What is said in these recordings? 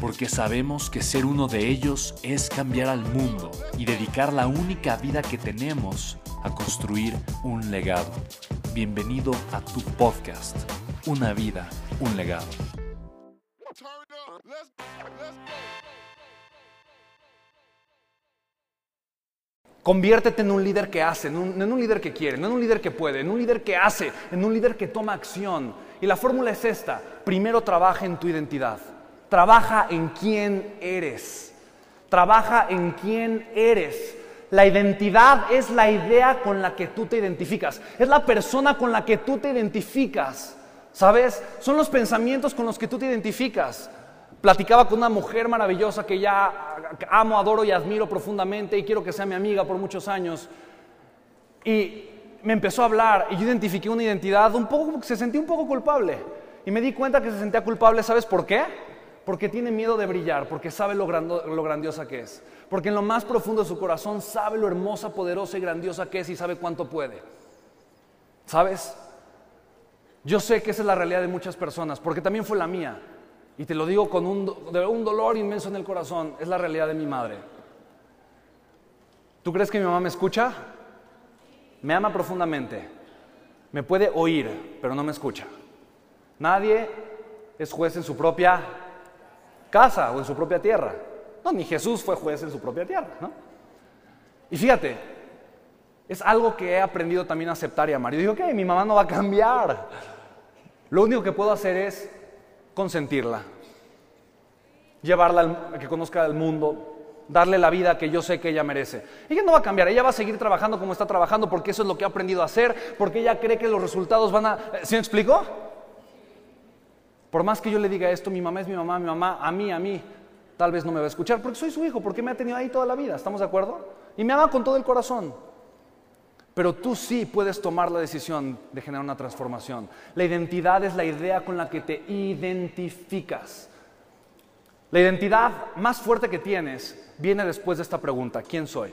porque sabemos que ser uno de ellos es cambiar al mundo y dedicar la única vida que tenemos a construir un legado. Bienvenido a tu podcast, Una vida, un legado. Conviértete en un líder que hace, en un, líder que quiere, en un líder que puede, en un líder que hace, en un líder que toma acción. Y la fórmula es esta, primero trabaja en tu identidad. Trabaja en quién eres. Trabaja en quién eres. La identidad es la idea con la que tú te identificas. Es la persona con la que tú te identificas. ¿Sabes? Son los pensamientos con los que tú te identificas. Platicaba con una mujer maravillosa que ya amo, adoro y admiro profundamente y quiero que sea mi amiga por muchos años. Y me empezó a hablar y yo identifiqué una identidad un poco, se sentía un poco culpable. Y me di cuenta que se sentía culpable, ¿sabes por qué? Porque tiene miedo de brillar, porque sabe lo, grandiosa que es, porque en lo más profundo de su corazón sabe lo hermosa, poderosa y grandiosa que es y sabe cuánto puede. ¿Sabes? Yo sé que esa es la realidad de muchas personas, porque también fue la mía. Y te lo digo con un, un dolor inmenso en el corazón, es la realidad de mi madre. ¿Tú crees que mi mamá me escucha? Me ama profundamente. Me puede oír, pero no me escucha. Nadie es juez en su propia casa o en su propia tierra. No, ni Jesús fue juez en su propia tierra. ¿no? Y fíjate, es algo que he aprendido también a aceptar y amar. Y digo, ok, mi mamá no va a cambiar. Lo único que puedo hacer es consentirla, llevarla a que conozca el mundo, darle la vida que yo sé que ella merece. Ella no va a cambiar, ella va a seguir trabajando como está trabajando porque eso es lo que ha aprendido a hacer, porque ella cree que los resultados van a... ¿Sí me explico? Por más que yo le diga esto, mi mamá es mi mamá, mi mamá, a mí, a mí, tal vez no me va a escuchar porque soy su hijo, porque me ha tenido ahí toda la vida, ¿estamos de acuerdo? Y me ama con todo el corazón. Pero tú sí puedes tomar la decisión de generar una transformación. La identidad es la idea con la que te identificas. La identidad más fuerte que tienes viene después de esta pregunta, ¿quién soy?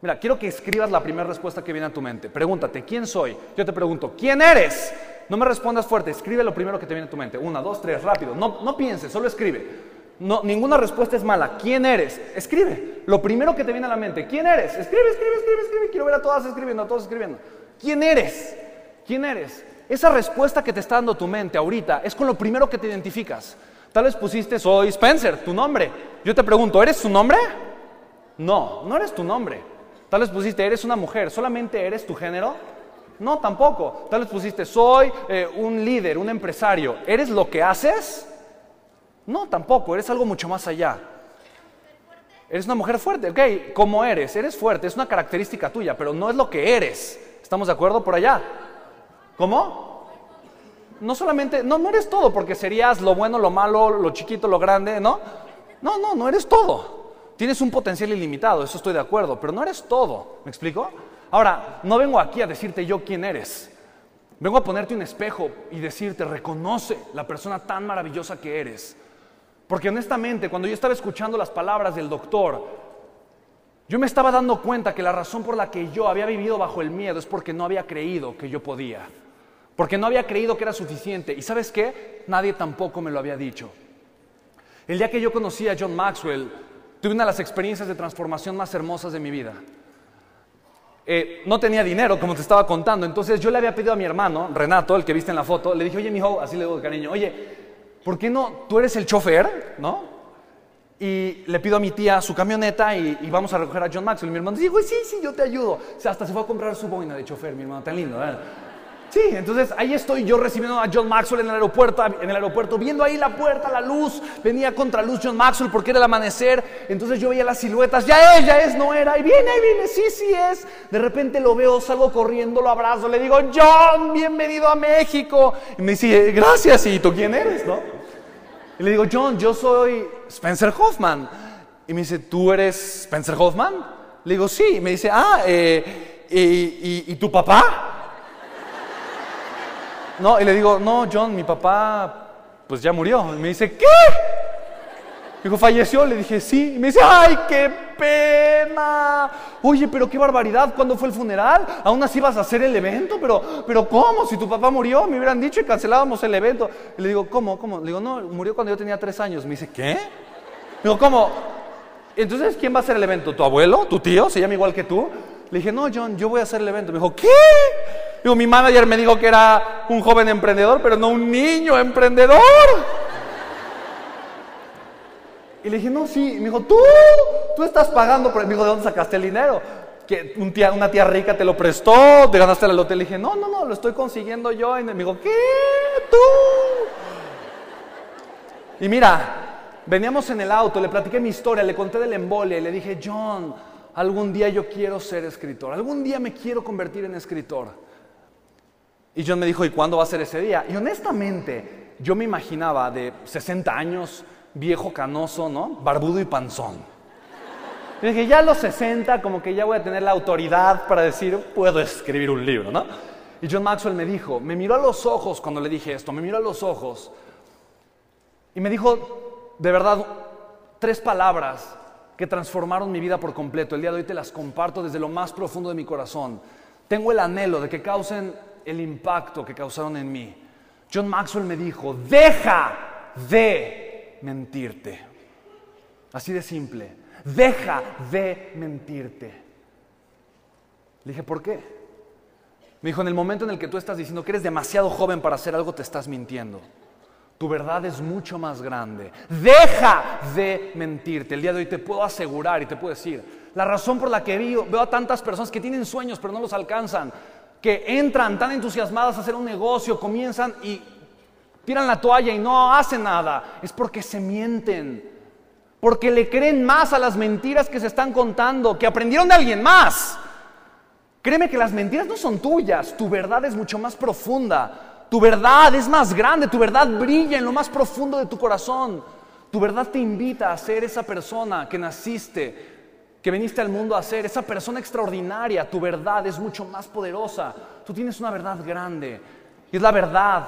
Mira, quiero que escribas la primera respuesta que viene a tu mente. Pregúntate, ¿quién soy? Yo te pregunto, ¿quién eres? No me respondas fuerte, escribe lo primero que te viene a tu mente. Una, dos, tres, rápido. No, no pienses, solo escribe. No, ninguna respuesta es mala. ¿Quién eres? Escribe. Lo primero que te viene a la mente. ¿Quién eres? Escribe, escribe, escribe, escribe. Quiero ver a todas escribiendo, a todos escribiendo. ¿Quién eres? ¿Quién eres? Esa respuesta que te está dando tu mente ahorita es con lo primero que te identificas. Tal vez pusiste, soy Spencer, tu nombre. Yo te pregunto, ¿eres tu nombre? No, no eres tu nombre. Tal vez pusiste, eres una mujer, solamente eres tu género. No, tampoco. Tal vez pusiste, soy eh, un líder, un empresario. ¿Eres lo que haces? No, tampoco. Eres algo mucho más allá. Eres una mujer fuerte, ok. ¿Cómo eres? Eres fuerte, es una característica tuya, pero no es lo que eres. ¿Estamos de acuerdo por allá? ¿Cómo? No solamente, no, no eres todo, porque serías lo bueno, lo malo, lo chiquito, lo grande, ¿no? No, no, no eres todo. Tienes un potencial ilimitado, eso estoy de acuerdo, pero no eres todo. ¿Me explico? Ahora, no vengo aquí a decirte yo quién eres. Vengo a ponerte un espejo y decirte, reconoce la persona tan maravillosa que eres. Porque honestamente, cuando yo estaba escuchando las palabras del doctor, yo me estaba dando cuenta que la razón por la que yo había vivido bajo el miedo es porque no había creído que yo podía. Porque no había creído que era suficiente. ¿Y sabes qué? Nadie tampoco me lo había dicho. El día que yo conocí a John Maxwell, tuve una de las experiencias de transformación más hermosas de mi vida. Eh, no tenía dinero, como te estaba contando. Entonces yo le había pedido a mi hermano, Renato, el que viste en la foto, le dije, oye, mijo, así le digo de cariño, oye, ¿por qué no, tú eres el chofer, ¿no? Y le pido a mi tía su camioneta y, vamos a recoger a John Maxwell. Y mi hermano dice, güey, sí, sí, yo te ayudo. O sea, hasta se fue a comprar su boina de chofer, mi hermano, tan lindo, ¿verdad? Sí, entonces ahí estoy yo recibiendo a John Maxwell en el aeropuerto, en el aeropuerto, viendo ahí la puerta, la luz, venía contra luz John Maxwell porque era el amanecer, entonces yo veía las siluetas, ya es, ya es, no era, y viene, ahí viene, sí, sí es. De repente lo veo, salgo corriendo, lo abrazo, le digo, John, bienvenido a México. Y me dice, gracias, ¿y tú quién eres, no? Y le digo, John, yo soy Spencer Hoffman. Y me dice, ¿tú eres Spencer Hoffman? Le digo, sí. Y me dice, ah, eh, y- ¿y tu papá? No, y le digo, no, John, mi papá, pues ya murió. Y me dice, ¿qué? Dijo, falleció. Le dije, sí. Y me dice, ¡ay, qué pena! Oye, pero qué barbaridad. ¿Cuándo fue el funeral? ¿Aún así vas a hacer el evento? Pero, pero ¿cómo? Si tu papá murió, me hubieran dicho y cancelábamos el evento. Y le digo, ¿cómo? ¿Cómo? Le digo, no, murió cuando yo tenía tres años. Me dice, ¿qué? Digo, ¿cómo? Entonces, ¿quién va a hacer el evento? ¿Tu abuelo? ¿Tu tío? ¿Se llama igual que tú? Le dije, no, John, yo voy a hacer el evento. Me dijo, ¿qué? Digo, mi manager me dijo que era un joven emprendedor, pero no un niño emprendedor. Y le dije, no, sí. Y me dijo, tú, tú estás pagando por... Me dijo, ¿de dónde sacaste el dinero? Que una tía rica te lo prestó, te ganaste la lotería. Le dije, no, no, no, lo estoy consiguiendo yo. Y me dijo, ¿qué? ¿Tú? Y mira, veníamos en el auto, le platiqué mi historia, le conté del embolia y le dije, John, algún día yo quiero ser escritor, algún día me quiero convertir en escritor. Y John me dijo, ¿y cuándo va a ser ese día? Y honestamente, yo me imaginaba de 60 años, viejo canoso, ¿no? Barbudo y panzón. Y dije, ya a los 60, como que ya voy a tener la autoridad para decir, puedo escribir un libro, ¿no? Y John Maxwell me dijo, me miró a los ojos cuando le dije esto, me miró a los ojos y me dijo, de verdad, tres palabras que transformaron mi vida por completo. El día de hoy te las comparto desde lo más profundo de mi corazón. Tengo el anhelo de que causen el impacto que causaron en mí. John Maxwell me dijo, deja de mentirte. Así de simple. Deja de mentirte. Le dije, ¿por qué? Me dijo, en el momento en el que tú estás diciendo que eres demasiado joven para hacer algo, te estás mintiendo. Tu verdad es mucho más grande. Deja de mentirte. El día de hoy te puedo asegurar y te puedo decir, la razón por la que veo, a tantas personas que tienen sueños pero no los alcanzan, que entran tan entusiasmadas a hacer un negocio, comienzan y tiran la toalla y no hacen nada, es porque se mienten. Porque le creen más a las mentiras que se están contando, que aprendieron de alguien más. Créeme que las mentiras no son tuyas, tu verdad es mucho más profunda. Tu verdad es más grande, tu verdad brilla en lo más profundo de tu corazón. Tu verdad te invita a ser esa persona que naciste, que viniste al mundo a ser, esa persona extraordinaria. Tu verdad es mucho más poderosa. Tú tienes una verdad grande. Y es la verdad.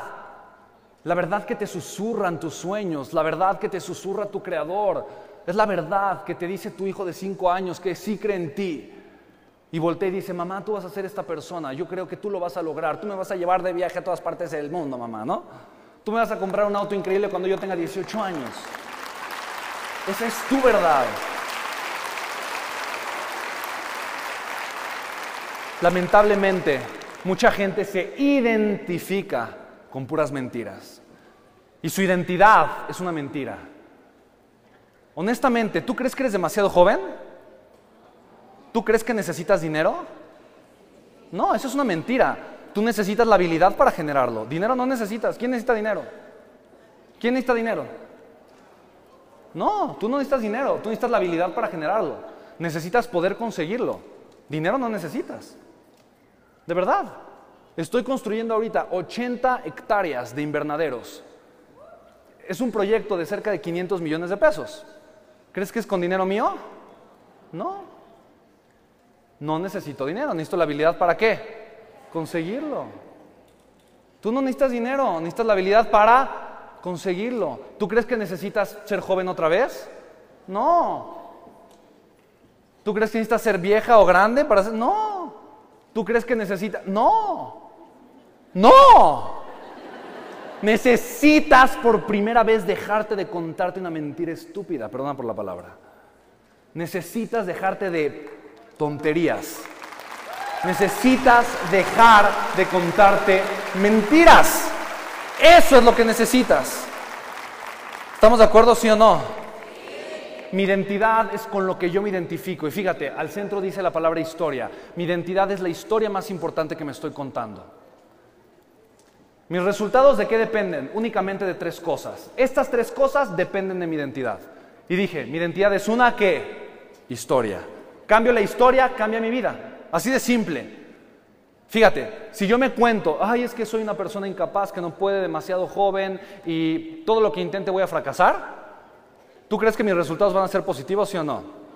La verdad que te susurran tus sueños, la verdad que te susurra tu creador. Es la verdad que te dice tu hijo de cinco años que sí cree en ti. Y voltea y dice, mamá, tú vas a ser esta persona, yo creo que tú lo vas a lograr, tú me vas a llevar de viaje a todas partes del mundo, mamá, ¿no? Tú me vas a comprar un auto increíble cuando yo tenga 18 años. Esa es tu verdad. Lamentablemente, mucha gente se identifica con puras mentiras. Y su identidad es una mentira. Honestamente, ¿tú crees que eres demasiado joven? ¿Tú crees que necesitas dinero? No, eso es una mentira. Tú necesitas la habilidad para generarlo. Dinero no necesitas. ¿Quién necesita dinero? ¿Quién necesita dinero? No, tú no necesitas dinero. Tú necesitas la habilidad para generarlo. Necesitas poder conseguirlo. Dinero no necesitas. De verdad. Estoy construyendo ahorita 80 hectáreas de invernaderos. Es un proyecto de cerca de 500 millones de pesos. ¿Crees que es con dinero mío? No. No necesito dinero, necesito la habilidad para qué? Conseguirlo. Tú no necesitas dinero, necesitas la habilidad para conseguirlo. ¿Tú crees que necesitas ser joven otra vez? No. ¿Tú crees que necesitas ser vieja o grande para ser? No. ¿Tú crees que necesitas? No. No. Necesitas por primera vez dejarte de contarte una mentira estúpida, perdona por la palabra. Necesitas dejarte de tonterías. Necesitas dejar de contarte mentiras. Eso es lo que necesitas. ¿Estamos de acuerdo, sí o no? Mi identidad es con lo que yo me identifico. Y fíjate, al centro dice la palabra historia. Mi identidad es la historia más importante que me estoy contando. Mis resultados de qué dependen? Únicamente de tres cosas. Estas tres cosas dependen de mi identidad. Y dije, mi identidad es una qué? Historia. Cambio la historia, cambia mi vida. Así de simple. Fíjate, si yo me cuento, ay, es que soy una persona incapaz, que no puede, demasiado joven y todo lo que intente voy a fracasar, ¿tú crees que mis resultados van a ser positivos, sí o no?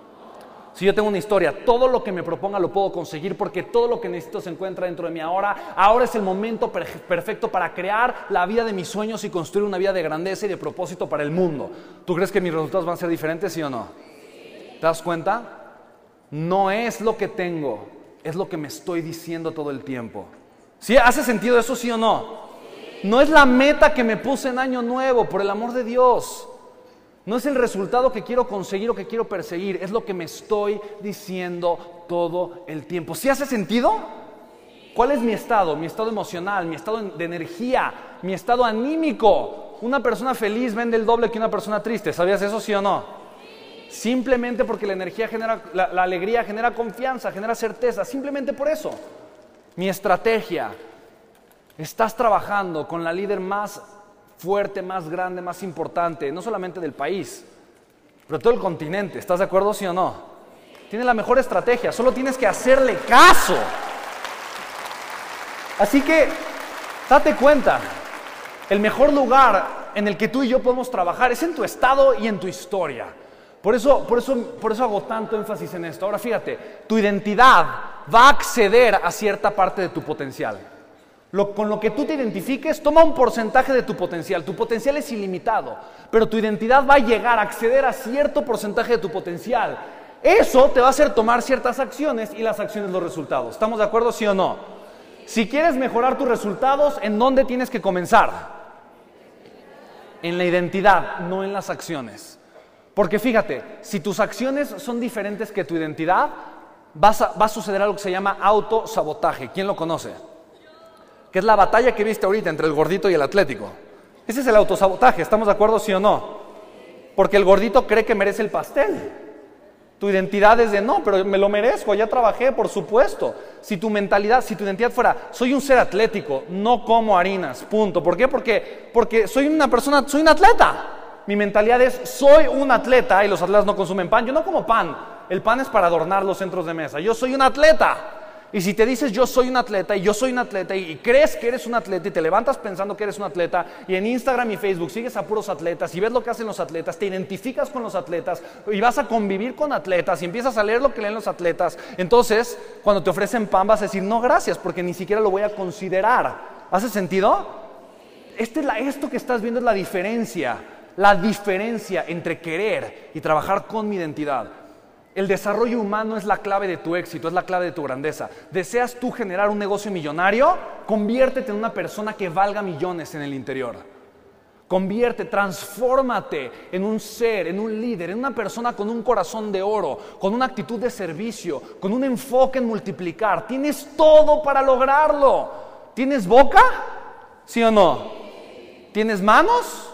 Si yo tengo una historia, todo lo que me proponga lo puedo conseguir porque todo lo que necesito se encuentra dentro de mí ahora. Ahora es el momento perfecto para crear la vida de mis sueños y construir una vida de grandeza y de propósito para el mundo. ¿Tú crees que mis resultados van a ser diferentes, sí o no? ¿Te das cuenta? No es lo que tengo, es lo que me estoy diciendo todo el tiempo. ¿Sí? ¿Hace sentido eso, sí o no? No es la meta que me puse en año nuevo, por el amor de Dios. No es el resultado que quiero conseguir o que quiero perseguir, es lo que me estoy diciendo todo el tiempo. ¿Sí hace sentido? ¿Cuál es mi estado? Mi estado emocional, mi estado de energía, mi estado anímico. Una persona feliz vende el doble que una persona triste. ¿Sabías eso, sí o no? Simplemente porque la energía genera, la, la alegría genera confianza, genera certeza. Simplemente por eso. Mi estrategia. Estás trabajando con la líder más fuerte, más grande, más importante, no solamente del país, pero todo el continente. ¿Estás de acuerdo, sí o no? Tiene la mejor estrategia, solo tienes que hacerle caso. Así que, date cuenta, el mejor lugar en el que tú y yo podemos trabajar es en tu estado y en tu historia. Por eso, por eso, por eso hago tanto énfasis en esto. Ahora fíjate, tu identidad va a acceder a cierta parte de tu potencial con lo que tú te identifiques, toma un porcentaje de tu potencial. Tu potencial es ilimitado, pero tu identidad va a llegar a acceder a cierto porcentaje de tu potencial. Eso te va a hacer tomar ciertas acciones y las acciones los resultados. ¿Estamos de acuerdo, sí o no? Si quieres mejorar tus resultados, ¿en dónde tienes que comenzar? En la identidad, no en las acciones. Porque fíjate, si tus acciones son diferentes que tu identidad, va a suceder algo que se llama autosabotaje. ¿Quién lo conoce? Que es la batalla que viste ahorita entre el gordito y el atlético. Ese es el autosabotaje, ¿estamos de acuerdo, sí o no? Porque el gordito cree que merece el pastel. Tu identidad es de no, pero me lo merezco, ya trabajé, por supuesto. Si tu mentalidad, si tu identidad fuera, soy un ser atlético, no como harinas, punto. ¿Por qué? Porque, porque soy una persona, soy un atleta. Mi mentalidad es, soy un atleta y los atletas no consumen pan. Yo no como pan, el pan es para adornar los centros de mesa. Yo soy un atleta. Y si te dices yo soy un atleta y yo soy un atleta y, crees que eres un atleta y te levantas pensando que eres un atleta y en Instagram y Facebook sigues a puros atletas y ves lo que hacen los atletas, te identificas con los atletas y vas a convivir con atletas y empiezas a leer lo que leen los atletas, entonces cuando te ofrecen pan vas a decir no gracias porque ni siquiera lo voy a considerar. ¿Hace sentido? Este esto que estás viendo es la diferencia, la diferencia entre querer y trabajar con mi identidad. El desarrollo humano es la clave de tu éxito, es la clave de tu grandeza. ¿Deseas tú generar un negocio millonario? Conviértete en una persona que valga millones en el interior. Convierte, transfórmate en un ser, en un líder, en una persona con un corazón de oro, con una actitud de servicio, con un enfoque en multiplicar. Tienes todo para lograrlo. ¿Tienes boca? ¿Sí o no? ¿Tienes manos?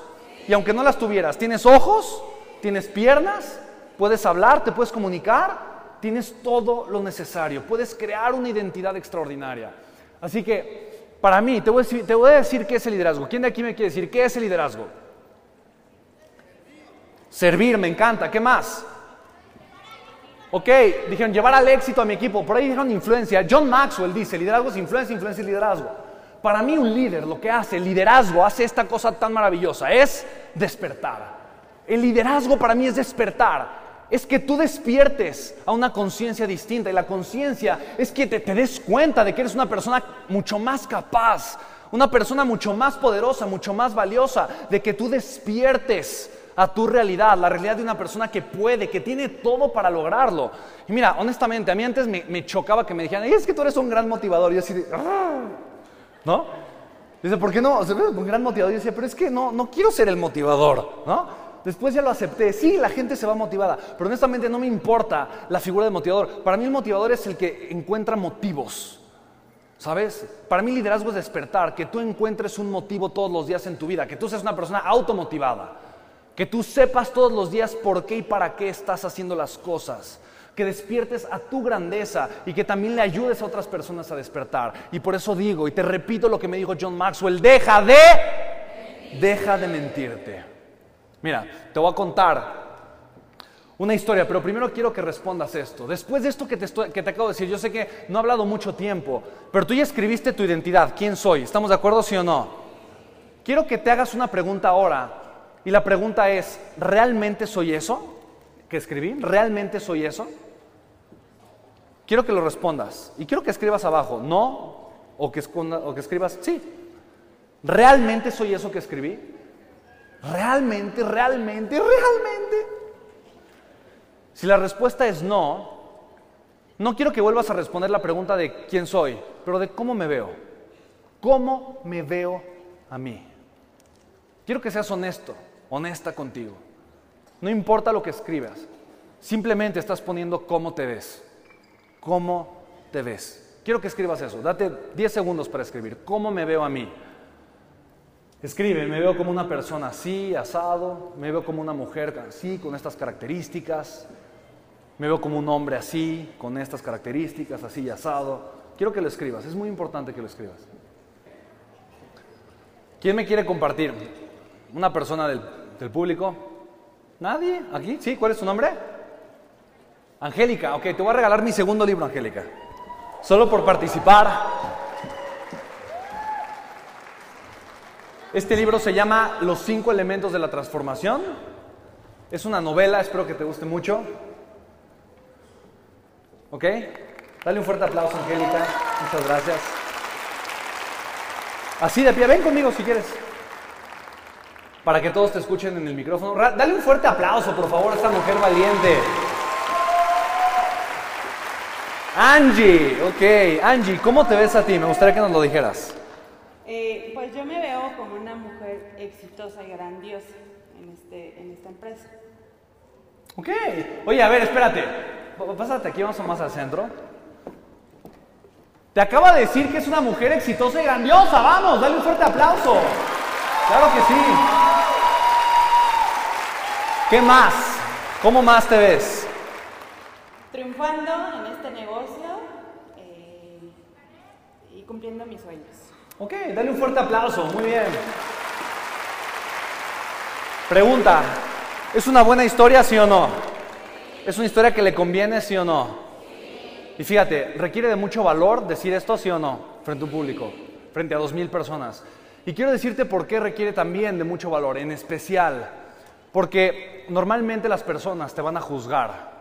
Y aunque no las tuvieras, ¿tienes ojos? ¿Tienes piernas? Puedes hablar, te puedes comunicar, tienes todo lo necesario, puedes crear una identidad extraordinaria. Así que, para mí, te voy, a decir, qué es el liderazgo. ¿Quién de aquí me quiere decir qué es el liderazgo? Servir, me encanta. ¿Qué más? Ok, dijeron llevar al éxito a mi equipo. Por ahí dijeron influencia. John Maxwell dice, liderazgo es influencia, influencia es liderazgo. Para mí un líder lo que hace, el liderazgo hace esta cosa tan maravillosa, es despertar. El liderazgo para mí es despertar es que tú despiertes a una conciencia distinta y la conciencia es que te, des cuenta de que eres una persona mucho más capaz, una persona mucho más poderosa, mucho más valiosa, de que tú despiertes a tu realidad, la realidad de una persona que puede, que tiene todo para lograrlo. Y mira, honestamente, a mí antes me, chocaba que me dijeran, es que tú eres un gran motivador. Y yo así de, ah", ¿no? Dice, ¿por qué no? un gran motivador. Yo decía, pero es que no, no quiero ser el motivador, ¿no? Después ya lo acepté. Sí, la gente se va motivada, pero honestamente no me importa la figura del motivador. Para mí el motivador es el que encuentra motivos. ¿Sabes? Para mí liderazgo es despertar, que tú encuentres un motivo todos los días en tu vida, que tú seas una persona automotivada. Que tú sepas todos los días por qué y para qué estás haciendo las cosas. Que despiertes a tu grandeza y que también le ayudes a otras personas a despertar. Y por eso digo, y te repito lo que me dijo John Maxwell, deja de, deja de mentirte. Mira, te voy a contar una historia, pero primero quiero que respondas esto. Después de esto que te, que te acabo de decir, yo sé que no he hablado mucho tiempo, pero tú ya escribiste tu identidad, quién soy, ¿estamos de acuerdo, sí o no? Quiero que te hagas una pregunta ahora, y la pregunta es, ¿realmente soy eso que escribí? ¿Realmente soy eso? Quiero que lo respondas, y quiero que escribas abajo, no, o que, o que escribas, sí, ¿realmente soy eso que escribí? ¿Realmente, realmente, realmente? Si la respuesta es no, no quiero que vuelvas a responder la pregunta de quién soy, pero de cómo me veo. ¿Cómo me veo a mí? Quiero que seas honesto, honesta contigo. No importa lo que escribas, simplemente estás poniendo cómo te ves. ¿Cómo te ves? Quiero que escribas eso. Date 10 segundos para escribir. ¿Cómo me veo a mí? Escribe, me veo como una persona así, asado, me veo como una mujer así, con estas características, me veo como un hombre así, con estas características, así asado. Quiero que lo escribas, es muy importante que lo escribas. ¿Quién me quiere compartir? ¿Una persona del, público? ¿Nadie? ¿Aquí? ¿Sí? ¿Cuál es tu nombre? Angélica, ok, te voy a regalar mi segundo libro, Angélica. Solo por participar. Este libro se llama Los cinco elementos de la transformación. Es una novela, espero que te guste mucho. ¿Ok? Dale un fuerte aplauso, Angélica. Muchas gracias. Así de pie, ven conmigo si quieres. Para que todos te escuchen en el micrófono. Dale un fuerte aplauso, por favor, a esta mujer valiente. Angie, ok. Angie, ¿cómo te ves a ti? Me gustaría que nos lo dijeras. Eh, pues yo me veo como una mujer exitosa y grandiosa en, este, en esta empresa. Ok. Oye, a ver, espérate. Pásate aquí, vamos más al centro. Te acaba de decir que es una mujer exitosa y grandiosa. Vamos, dale un fuerte aplauso. Claro que sí. ¿Qué más? ¿Cómo más te ves? Triunfando en este negocio eh, y cumpliendo mis sueños. Ok, dale un fuerte aplauso. Muy bien. Pregunta, ¿es una buena historia, sí o no? ¿Es una historia que le conviene, sí o no? Y fíjate, requiere de mucho valor decir esto, sí o no, frente a un público, frente a dos mil personas. Y quiero decirte por qué requiere también de mucho valor, en especial, porque normalmente las personas te van a juzgar.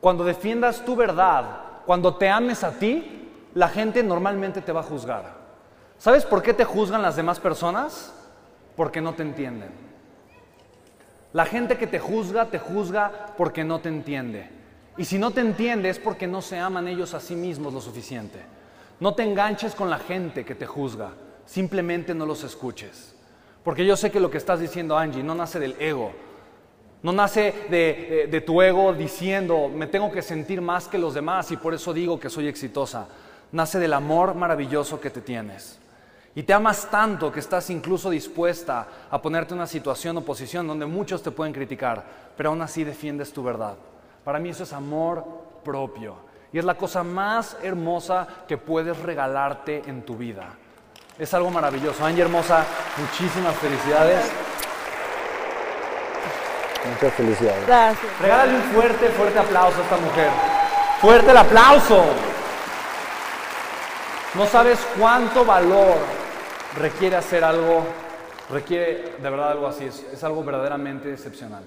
Cuando defiendas tu verdad, cuando te ames a ti, la gente normalmente te va a juzgar. ¿Sabes por qué te juzgan las demás personas? Porque no te entienden. La gente que te juzga, te juzga porque no te entiende. Y si no te entiende es porque no se aman ellos a sí mismos lo suficiente. No te enganches con la gente que te juzga, simplemente no los escuches. Porque yo sé que lo que estás diciendo, Angie, no nace del ego. No nace de, de tu ego diciendo, me tengo que sentir más que los demás y por eso digo que soy exitosa. Nace del amor maravilloso que te tienes. Y te amas tanto que estás incluso dispuesta a ponerte en una situación o posición donde muchos te pueden criticar, pero aún así defiendes tu verdad. Para mí eso es amor propio. Y es la cosa más hermosa que puedes regalarte en tu vida. Es algo maravilloso. Angie hermosa, muchísimas felicidades. Muchas felicidades. Gracias. Regálale un fuerte, fuerte aplauso a esta mujer. Fuerte el aplauso. No sabes cuánto valor requiere hacer algo, requiere de verdad algo así, es, algo verdaderamente excepcional.